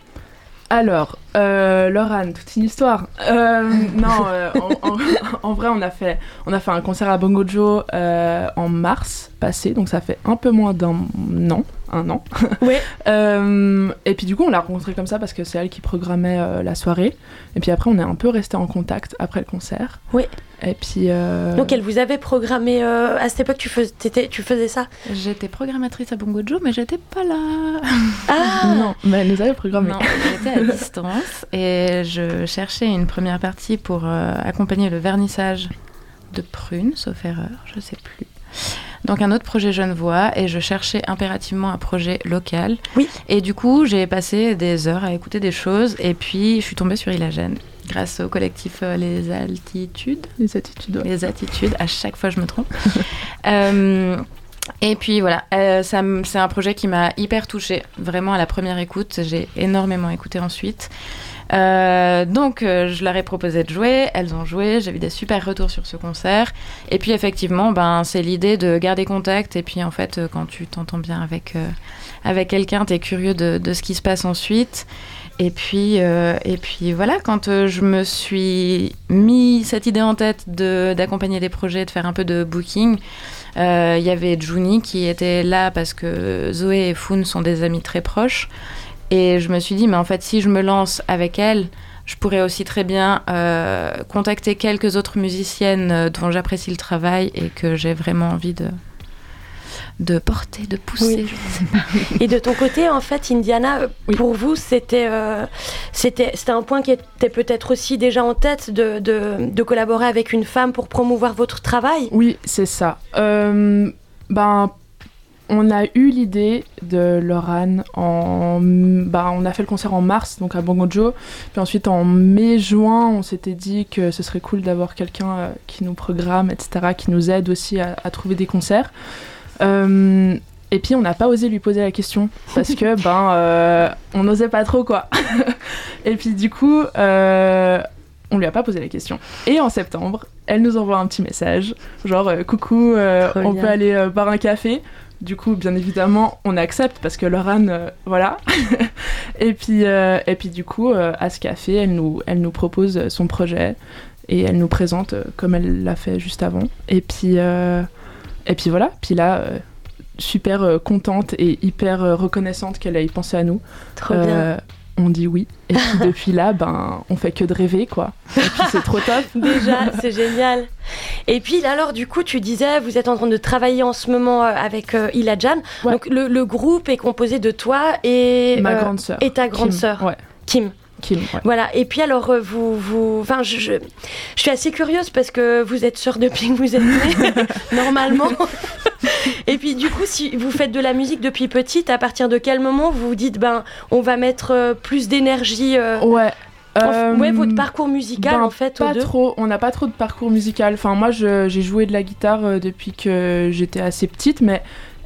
Alors, euh, Laurane, toute une histoire. Euh, non, euh, en, en- en vrai, on a, fait, on a fait un concert à Bongo Joe euh, en mars passé, donc ça fait un peu moins d'un an, un an. Ouais. Euh, et puis du coup, on l'a rencontrée comme ça parce que c'est elle qui programmait euh, la soirée. Et puis après, on est un peu resté en contact après le concert. Oui. Et puis. euh, Donc elle vous avait programmé euh, à cette époque, tu, fais- t'étais- tu faisais ça? J'étais programmatrice à Bongo Joe, mais j'étais pas là. Ah Non, mais elle nous avait programmé. Non, j'étais à distance et je cherchais une première partie pour euh, accompagner le vernissage de Prune, sauf erreur, je sais plus. Donc un autre projet Genevois et je cherchais impérativement un projet local. Oui. Et du coup, j'ai passé des heures à écouter des choses et puis je suis tombée sur Ilagène grâce au collectif euh, Les Altitudes. Les attitudes. ouais. Les attitudes, à chaque fois je me trompe. Euh, et puis voilà, euh, c'est un projet qui m'a hyper touchée, vraiment à la première écoute. J'ai énormément écouté ensuite. Euh, donc euh, je leur ai proposé de jouer, elles ont joué, j'ai eu des super retours sur ce concert. Et puis effectivement, ben, c'est l'idée de garder contact. Et puis en fait, euh, quand tu t'entends bien avec, avec quelqu'un, tu es curieux de, de ce qui se passe ensuite. Et puis, et puis voilà, quand je me suis mis cette idée en tête d'accompagner des projets, de faire un peu de booking, il y avait Juni qui était là parce que Zoé et Foun sont des amis très proches. Et je me suis dit, mais en fait, si je me lance avec elle, je pourrais aussi très bien euh, contacter quelques autres musiciennes euh, dont j'apprécie le travail et que j'ai vraiment envie de, de porter, de pousser. Oui. je ne sais pas. Et de ton côté, en fait, Indiana, euh, Oui. pour vous, c'était euh, c'était c'était un point qui était peut-être aussi déjà en tête de, de, de collaborer avec une femme pour promouvoir votre travail? Oui, c'est ça. Euh, ben, on a eu l'idée de Lorane en. Ben, on a fait le concert en mars, donc à Bongo Joe. Puis ensuite, en mai-juin, on s'était dit que ce serait cool d'avoir quelqu'un euh, qui nous programme, etc., qui nous aide aussi à, à trouver des concerts. Euh, et puis, on n'a pas osé lui poser la question parce que, ben, euh, on n'osait pas trop, quoi. et puis, du coup. euh, on lui a pas posé la question. Et en septembre, elle nous envoie un petit message, genre coucou, on bien. peut aller boire un café. Du coup, bien évidemment, on accepte parce que Laurane, euh, voilà. et puis, euh, et puis du coup, euh, à ce café, elle nous, elle nous propose son projet et elle nous présente euh, comme elle l'a fait juste avant. Et puis, et puis voilà. Puis là, super contente et hyper reconnaissante qu'elle ait pensé à nous. Trop bien. On dit oui. Et puis depuis là, ben, on fait que de rêver, quoi. Et puis c'est trop top. Déjà, c'est génial. Et puis là, alors, du coup, tu disais, vous êtes en train de travailler en ce moment euh, avec euh, Ilajan. Ouais. Donc, le, le groupe est composé de toi et, Ma euh, grande sœur. et ta grande Kim. sœur, Ouais, Kim. Kim, ouais. Voilà. Et puis alors, euh, vous, vous, enfin, je, je, je suis assez curieuse parce que vous êtes sœur depuis que vous êtes née, normalement. Et puis du coup, si vous faites de la musique depuis petite, à partir de quel moment vous vous dites, ben, on va mettre euh, plus d'énergie euh, Ouais. euh, ouais, votre parcours musical ben, en fait Pas trop, on n'a pas trop de parcours musical. Enfin, moi, j'ai joué de la guitare euh, depuis que j'étais assez petite, mais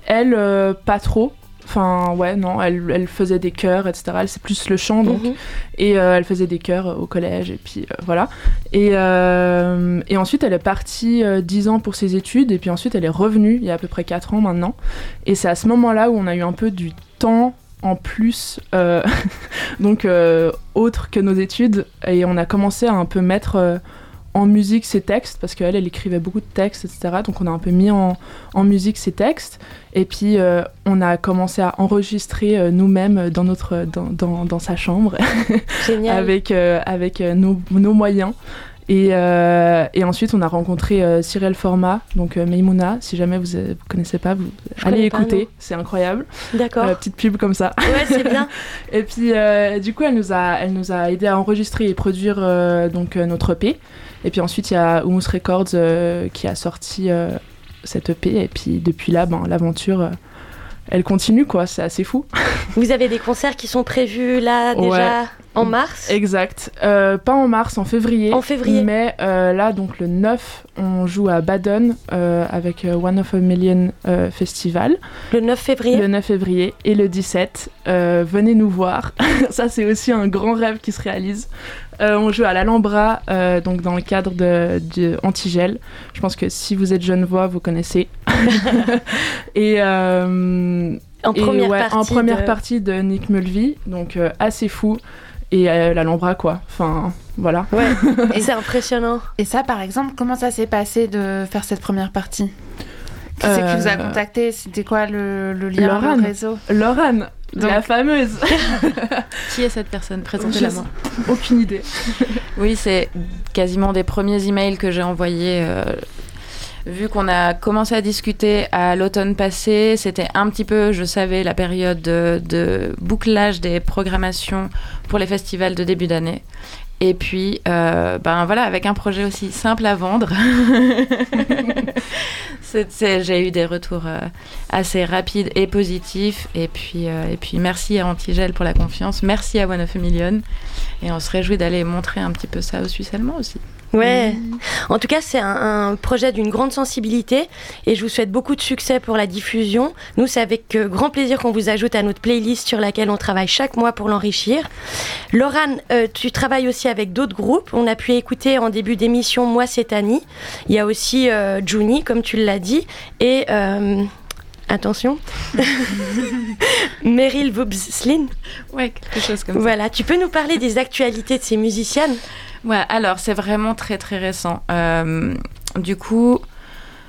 elle, euh, pas trop. Enfin, ouais, non, elle, elle faisait des chœurs, etc. Elle, c'est plus le chant, donc. Mhm. Et euh, elle faisait des chœurs euh, au collège, et puis euh, voilà. Et, euh, et ensuite, elle est partie euh, 10 ans pour ses études, et puis ensuite, elle est revenue il y a à peu près 4 ans maintenant. Et c'est à ce moment-là où on a eu un peu du temps en plus, donc autre que nos études, et on a commencé à un peu mettre en musique ses textes, parce qu'elle, elle écrivait beaucoup de textes, etc. Donc on a un peu mis en, en musique ses textes, et puis euh, on a commencé à enregistrer euh, nous-mêmes dans, notre, dans, dans, dans sa chambre avec, euh, avec euh, nos, nos moyens. Et, euh, et ensuite, on a rencontré euh, Cyril Format, donc euh, Meimouna. Si jamais vous ne connaissez pas, vous Je allez écouter, c'est incroyable. D'accord. Euh, petite pub comme ça. Ouais, c'est bien. Et puis, euh, du coup, elle nous a, elle nous a aidé à enregistrer et produire euh, donc euh, notre EP. Et puis ensuite, il y a Humus Records euh, qui a sorti euh, cette EP. Et puis depuis là, ben, l'aventure, euh, elle continue, quoi. C'est assez fou. Vous avez des concerts qui sont prévus là déjà? Ouais. En mars. Exact. Euh, pas en mars, en février. En février. Mais euh, là, donc le 9, on joue à Baden euh, avec euh, One of a Million Festival. Le 9 février. Le 9 février. Et le 17, euh, venez nous voir. Ça, c'est aussi un grand rêve qui se réalise. Euh, on joue à l'Alhambra, euh, donc dans le cadre de, de Antigel. Je pense que si vous êtes Genevois, vous connaissez. et euh, En et première ouais, partie. en première de- partie de Nick Mulvey, donc assez fou. Et euh, l'Alhambra, quoi. Enfin, voilà. Ouais, c'est impressionnant. Et ça, par exemple, comment ça s'est passé de faire cette première partie? Qui c'est qui vous a Euh, contacté? C'était quoi le, le lien, Laurane. le réseau? Laurane, Donc- la fameuse. Qui est cette personne? Présentez-la moi. Aucune idée. Oui, c'est quasiment des premiers emails que j'ai envoyés. euh, vu qu'on a commencé à discuter à l'automne passé, c'était un petit peu, je savais, la période de, de bouclage des programmations pour les festivals de début d'année. Et puis, euh, ben voilà, avec un projet aussi simple à vendre, j'ai eu des retours euh, assez rapides et positifs. Et puis, euh, et puis merci à Antigel pour la confiance, merci à One of a Million. Et on se réjouit d'aller montrer un petit peu ça aux Suisses allemands aussi. Ouais. En tout cas, c'est un, un projet d'une grande sensibilité et je vous souhaite beaucoup de succès pour la diffusion. Nous, c'est avec euh, grand plaisir qu'on vous ajoute à notre playlist sur laquelle on travaille chaque mois pour l'enrichir. Laurane, euh, tu travailles aussi avec d'autres groupes. On a pu écouter en début d'émission Moi, c'est Annie. Il y a aussi euh, Juni, comme tu l'as dit, et euh, attention, Meryl Vubslin. Ouais, quelque chose comme ça. Voilà, tu peux nous parler des actualités de ces musiciennes? Ouais, alors c'est vraiment très très récent. Euh, du coup,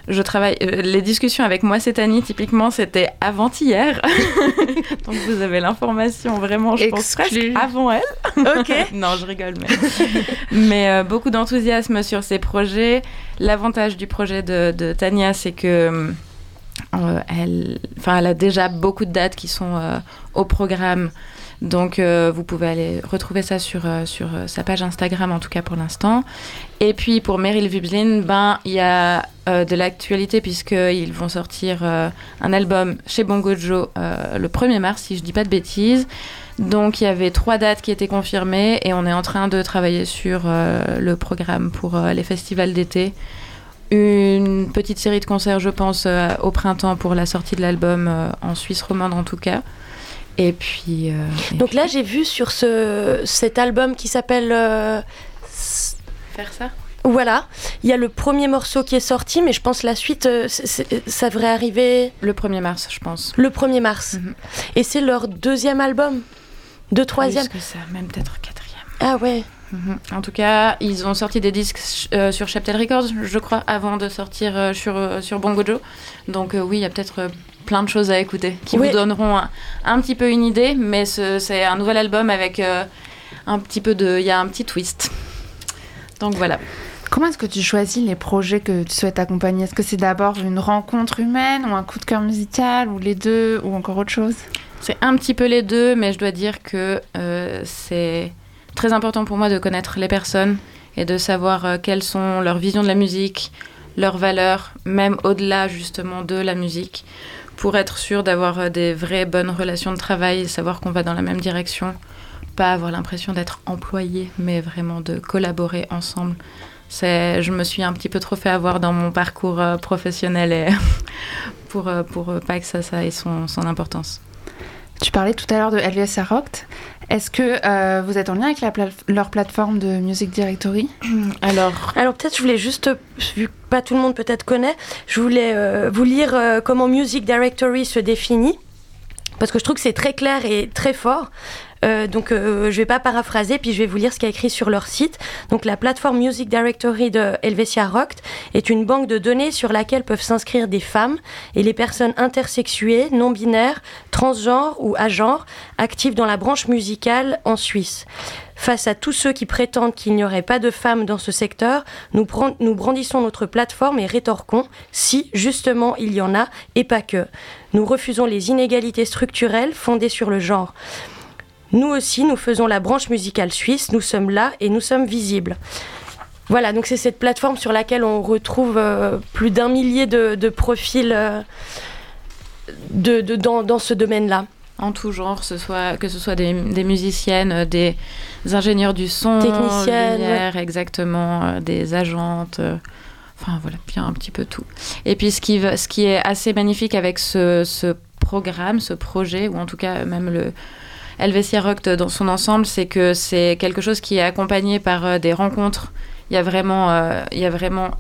je travaille. euh, les discussions avec moi cette année, typiquement, c'était avant-hier. Donc vous avez l'information vraiment, je pense, presque avant elle. Ok. non, je rigole, mais. mais euh, beaucoup d'enthousiasme sur ces projets. L'avantage du projet de, de Tania, c'est que. euh, elle, elle a déjà beaucoup de dates qui sont au programme. Donc, euh, vous pouvez aller retrouver ça sur, euh, euh, sa page Instagram, en tout cas pour l'instant. Et puis, pour Meryl Viblin, ben, il y a de l'actualité, puisqu'ils vont sortir un album chez Bongo Joe le 1er mars, si je dis pas de bêtises. Donc, il y avait trois dates qui étaient confirmées, et on est en train de travailler sur le programme pour les festivals d'été. Une petite série de concerts, je pense, au printemps pour la sortie de l'album, en Suisse romande en tout cas. Et puis. euh, et Donc là, j'ai vu sur ce, cet album qui s'appelle. euh, faire ça voilà, il y a le premier morceau qui est sorti, mais je pense la suite, euh, ça devrait arriver Le 1er mars, je pense. le 1er mars. Mhm. Et c'est leur deuxième album De troisième Plus que ça, même peut-être quatrième. Ah ouais. Mhm. En tout cas, ils ont sorti des disques euh, sur Chaptel Records, je crois, avant de sortir euh, sur, euh, sur Bongo Joe. Donc euh, oui, il y a peut-être plein de choses à écouter qui Oui. vous donneront un, un petit peu une idée, mais ce- c'est un nouvel album avec un petit peu de... Il y a un petit twist. Donc voilà. Comment est-ce que tu choisis les projets que tu souhaites accompagner? Est-ce que c'est d'abord une rencontre humaine ou un coup de cœur musical ou les deux ou encore autre chose? C'est un petit peu les deux, mais je dois dire que c'est très important pour moi de connaître les personnes et de savoir euh, quelles sont leurs visions de la musique, leurs valeurs, même au-delà justement de la musique, pour être sûr d'avoir euh, des vraies bonnes relations de travail savoir qu'on va dans la même direction. Pas avoir l'impression d'être employé, mais vraiment de collaborer ensemble. C'est, je me suis un petit peu trop fait avoir dans mon parcours euh, professionnel et pour, pour pas que ça, ça ait son importance. Tu parlais tout à l'heure de LVSA Rocked. Est-ce que euh, vous êtes en lien avec la pla- leur plateforme de Music Directory Alors, Alors peut-être je voulais juste, vu que pas tout le monde peut-être connaît, je voulais euh, vous lire euh, comment Music Directory se définit, parce que je trouve que c'est très clair et très fort. Euh, donc euh, je vais pas paraphraser, puis je vais vous lire ce qu'il y a écrit sur leur site. Donc la plateforme Music Directory de Helvetia Rocked est une banque de données sur laquelle peuvent s'inscrire des femmes et les personnes intersexuées, non binaires, transgenres ou agenres actives dans la branche musicale en Suisse. Face à tous ceux qui prétendent qu'il n'y aurait pas de femmes dans ce secteur, nous, nous brandissons notre plateforme et rétorquons si, justement, il y en a, et pas que. Nous refusons les inégalités structurelles fondées sur le genre. Nous aussi, nous faisons la branche musicale suisse, nous sommes là et nous sommes visibles. Voilà, donc c'est cette plateforme sur laquelle on retrouve euh, plus d'un millier de, de profils euh, de, de- dans, dans ce domaine-là. en tout genre, ce soit, que ce soit des, des musiciennes, euh, des ingénieurs du son, Techniciennes, lumière, exactement, des agentes. euh, Enfin voilà, bien un petit peu tout. Et puis ce qui, ce qui est assez magnifique avec ce, ce programme, ce projet, ou en tout cas même le Helvetia Rock dans son ensemble, c'est que c'est quelque chose qui est accompagné par euh, des rencontres Il y a vraiment, euh, il y a vraiment,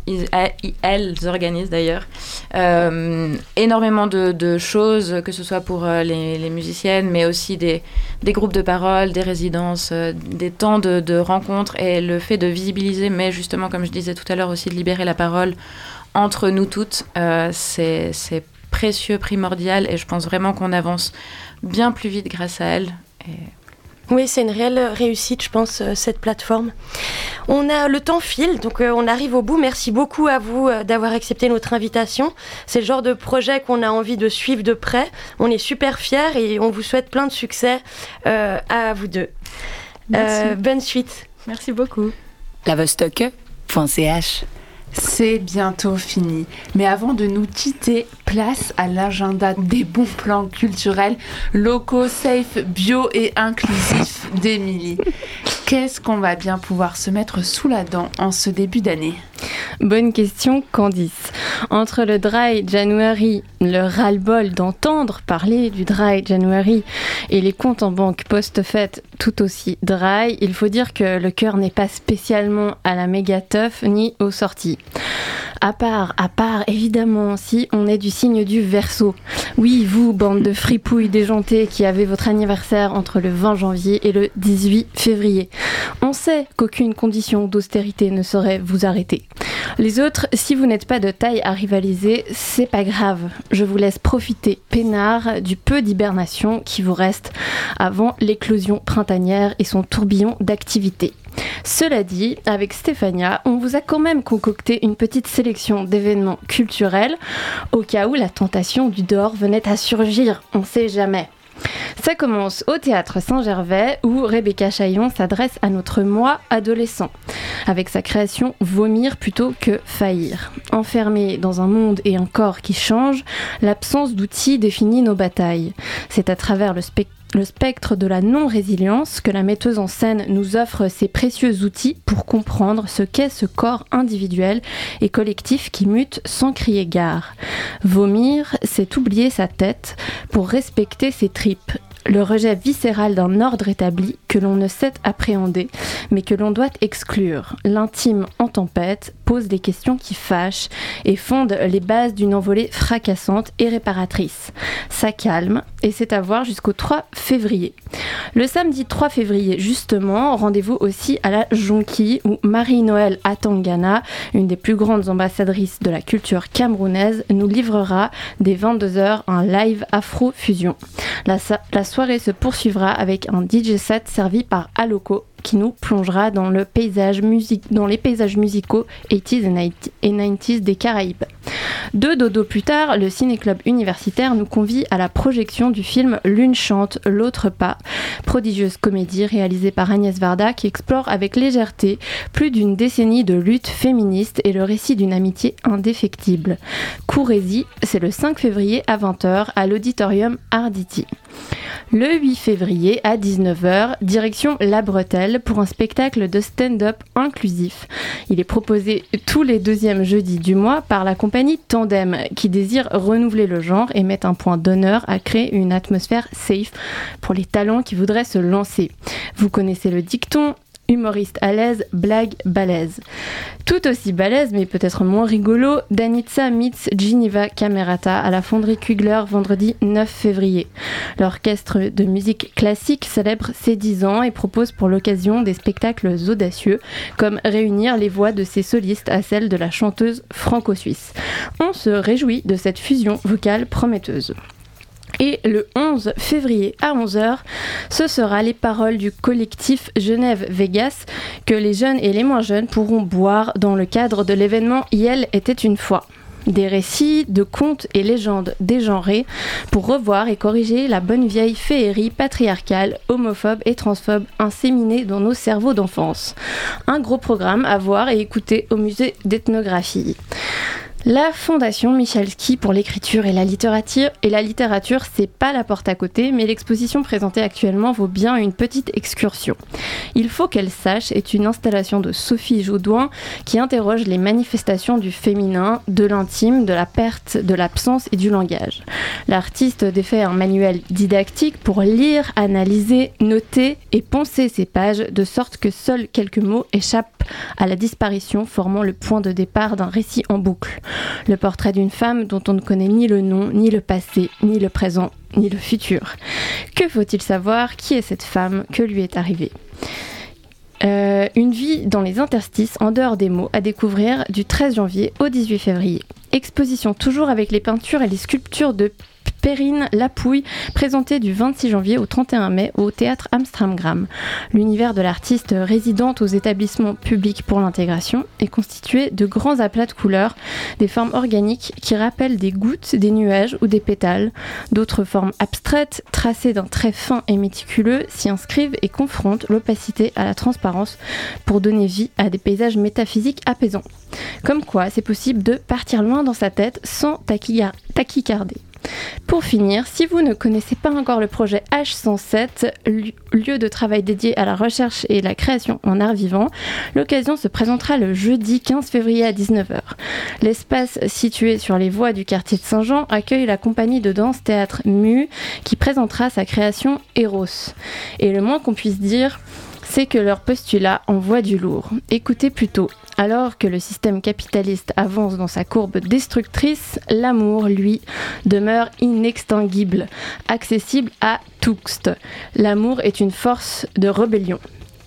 elles organisent d'ailleurs euh, énormément de, choses, que ce soit pour les, musiciennes, mais aussi des, groupes de parole, des résidences, des temps de, de rencontres et le fait de visibiliser, mais justement, comme je disais tout à l'heure, aussi de libérer la parole entre nous toutes, c'est précieux, primordial, et je pense vraiment qu'on avance bien plus vite grâce à elles. Et Oui, c'est une réelle réussite, je pense, euh, cette plateforme. On a le temps file, donc euh, on arrive au bout. Merci beaucoup à vous euh, d'avoir accepté notre invitation. C'est le genre de projet qu'on a envie de suivre de près. On est super fiers et on vous souhaite plein de succès euh, à vous deux. Merci. Euh, bonne suite. Merci beaucoup. Lavestock.ch C'est bientôt fini. Mais avant de nous quitter, place à l'agenda des bons plans culturels locaux, safe, bio et inclusifs d'Émilie. Qu'est-ce qu'on va bien pouvoir se mettre sous la dent en ce début d'année? Bonne question, Candice. Entre le Dry January, le ras-le-bol d'entendre parler du Dry January et les comptes en banque post-fête tout aussi dry, il faut dire que le cœur n'est pas spécialement à la méga teuf ni aux sorties. À part, à part, évidemment, si on est du signe du verso. Oui, vous, bande de fripouilles déjantées qui avez votre anniversaire entre le 20 janvier et le 18 février. On sait qu'aucune condition d'austérité ne saurait vous arrêter. Les autres, si vous n'êtes pas de taille à rivaliser, c'est pas grave. Je vous laisse profiter, peinard, du peu d'hibernation qui vous reste avant l'éclosion printanière et son tourbillon d'activité. Cela dit, avec Stéphania, on vous a quand même concocté une petite sélection d'événements culturels au cas où la tentation du dehors venait à surgir, on sait jamais. Ça commence au théâtre Saint-Gervais où Rebecca Chaillon s'adresse à notre moi adolescent avec sa création Vomir plutôt que faillir. Enfermé dans un monde et un corps qui changent, l'absence d'outils définit nos batailles. C'est à travers le spectacle le spectre de la non-résilience que la metteuse en scène nous offre ces précieux outils pour comprendre ce qu'est ce corps individuel et collectif qui mute sans crier gare. Vomir, c'est oublier sa tête pour respecter ses tripes. Le rejet viscéral d'un ordre établi que l'on ne sait appréhender, mais que l'on doit exclure. L'intime en tempête pose des questions qui fâchent et fonde les bases d'une envolée fracassante et réparatrice. Ça calme et c'est à voir jusqu'au 3 février. Le samedi 3 février, justement, rendez-vous aussi à la Jonquille où Marie-Noël Atangana, une des plus grandes ambassadrices de la culture camerounaise, nous livrera dès 22h un live Afro-Fusion. La, sa- la soirée se poursuivra avec un DJ set servi par Aloco qui nous plongera dans, le paysage dans les paysages musicaux 80s et 90s et 90s des Caraïbes. Deux dodo plus tard, le Ciné-Club universitaire nous convie à la projection du film L'une chante, l'autre pas, prodigieuse comédie réalisée par Agnès Varda qui explore avec légèreté plus d'une décennie de lutte féministe et le récit d'une amitié indéfectible. Courez-y, c'est le 5 février à 20h à l'auditorium Arditi. Le 8 février à 19h, direction La Bretelle pour un spectacle de stand-up inclusif. Il est proposé tous les deuxièmes jeudis du mois par la compagnie Tandem qui désire renouveler le genre et mettre un point d'honneur à créer une atmosphère safe pour les talents qui voudraient se lancer. Vous connaissez le dicton humoriste à l'aise, blague balèze. Tout aussi balèze, mais peut-être moins rigolo, Danitza meets Geneva Camerata à la fonderie Kugler vendredi 9 février. L'orchestre de musique classique célèbre ses 10 ans et propose pour l'occasion des spectacles audacieux, comme réunir les voix de ses solistes à celles de la chanteuse franco-suisse. On se réjouit de cette fusion vocale prometteuse. Et le 11 février à 11h, ce sera les paroles du collectif Genève Vegas que les jeunes et les moins jeunes pourront boire dans le cadre de l'événement Yel était une fois. Des récits de contes et légendes dégenrés pour revoir et corriger la bonne vieille féerie patriarcale, homophobe et transphobe inséminée dans nos cerveaux d'enfance. Un gros programme à voir et écouter au musée d'ethnographie. La Fondation Michalski pour l'écriture et la littérature, et la littérature, c'est pas la porte à côté, mais l'exposition présentée actuellement vaut bien une petite excursion. Il faut qu'elle sache est une installation de Sophie Joudouin qui interroge les manifestations du féminin, de l'intime, de la perte, de l'absence et du langage. L'artiste défait un manuel didactique pour lire, analyser, noter et poncer ces pages de sorte que seuls quelques mots échappent à la disparition, formant le point de départ d'un récit en boucle. Le portrait d'une femme dont on ne connaît ni le nom, ni le passé, ni le présent, ni le futur. Que faut-il savoir Qui est cette femme Que lui est arrivé Euh, une vie dans les interstices, en dehors des mots, à découvrir du 13 janvier au 18 février. Exposition toujours avec les peintures et les sculptures de Perrine Lapouille, présentée du 26 janvier au 31 mai au théâtre Amstramgram. L'univers de l'artiste résidente aux établissements publics pour l'intégration est constitué de grands aplats de couleurs, des formes organiques qui rappellent des gouttes, des nuages ou des pétales. D'autres formes abstraites, tracées d'un trait fin et méticuleux, s'y inscrivent et confrontent l'opacité à la transparence pour donner vie à des paysages métaphysiques apaisants. Comme quoi, c'est possible de partir loin dans sa tête sans tachycarder. Pour finir, si vous ne connaissez pas encore le projet H107, li- lieu de travail dédié à la recherche et la création en art vivant, l'occasion se présentera le jeudi 15 février à 19h. L'espace situé sur les voies du quartier de Saint-Jean accueille la compagnie de danse théâtre MU qui présentera sa création Eros. Et le moins qu'on puisse dire, c'est que leur postulat envoie du lourd. Écoutez plutôt. Alors que le système capitaliste avance dans sa courbe destructrice, l'amour, lui, demeure inextinguible, accessible à tous. L'amour est une force de rébellion.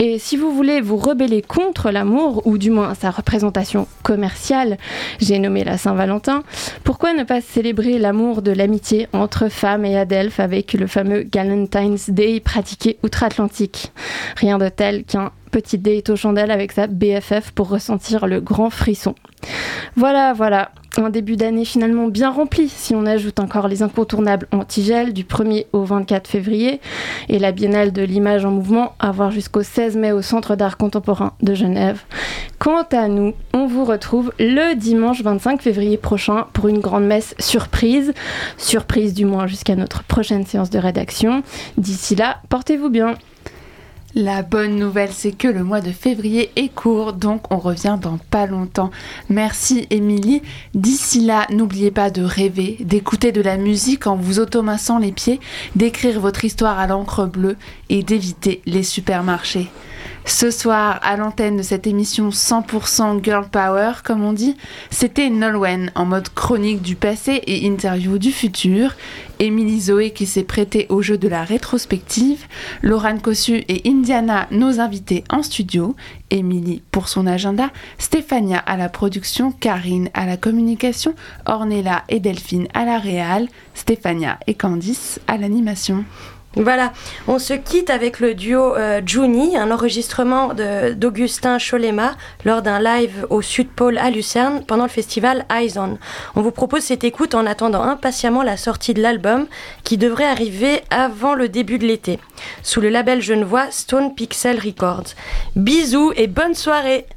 Et si vous voulez vous rebeller contre l'amour, ou du moins sa représentation commerciale, j'ai nommé la Saint-Valentin, pourquoi ne pas célébrer l'amour de l'amitié entre femmes et adelphes avec le fameux Galentine's Day pratiqué outre-Atlantique? Rien de tel qu'un petit date aux chandelles avec sa BFF pour ressentir le grand frisson. Voilà, voilà, un début d'année finalement bien rempli si on ajoute encore les incontournables antigel du 1er au 24 février et la biennale de l'image en mouvement à voir jusqu'au 16 mai au Centre d'art contemporain de Genève. Quant à nous, on vous retrouve le dimanche 25 février prochain pour une grande messe surprise, surprise du moins jusqu'à notre prochaine séance de rédaction. D'ici là, portez-vous bien. La bonne nouvelle, c'est que le mois de février est court, donc on revient dans pas longtemps. Merci Émilie. D'ici là, n'oubliez pas de rêver, d'écouter de la musique en vous automassant les pieds, d'écrire votre histoire à l'encre bleue et d'éviter les supermarchés. Ce soir, à l'antenne de cette émission 100% Girl Power, comme on dit, c'était Nolwenn en mode chronique du passé et interview du futur, Émilie Zoé qui s'est prêtée au jeu de la rétrospective, Laurent Cossu et Indiana nos invités en studio, Émilie pour son agenda, Stéphania à la production, Karine à la communication, Ornella et Delphine à la réal, Stéphania et Candice à l'animation. Voilà, on se quitte avec le duo euh, Juni, un enregistrement d'Augustin Cholema lors d'un live au Sud Pôle à Lucerne pendant le festival Eyes On. On vous propose cette écoute en attendant impatiemment la sortie de l'album qui devrait arriver avant le début de l'été, sous le label genevois Stone Pixel Records. Bisous et bonne soirée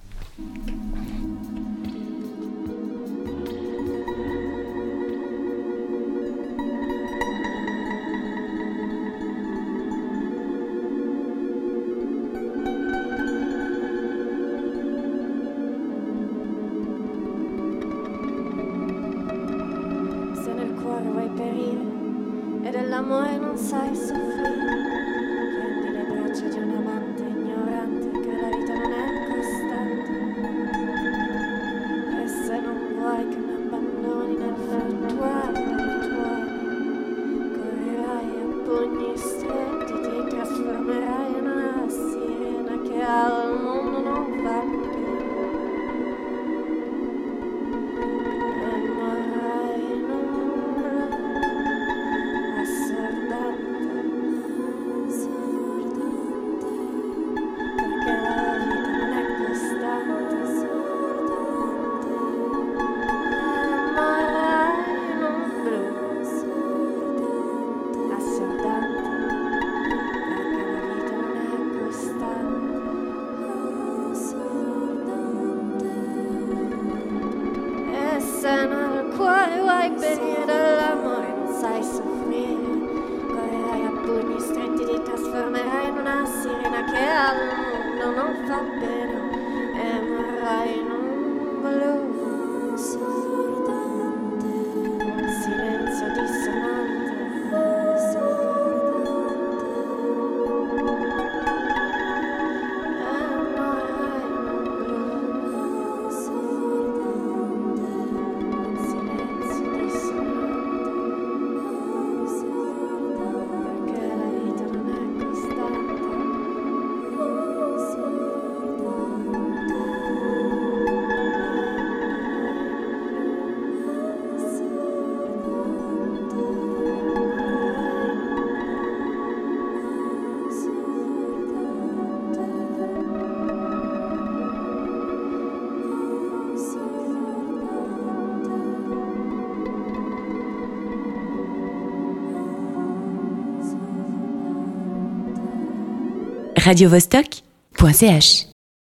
radiovostok.ch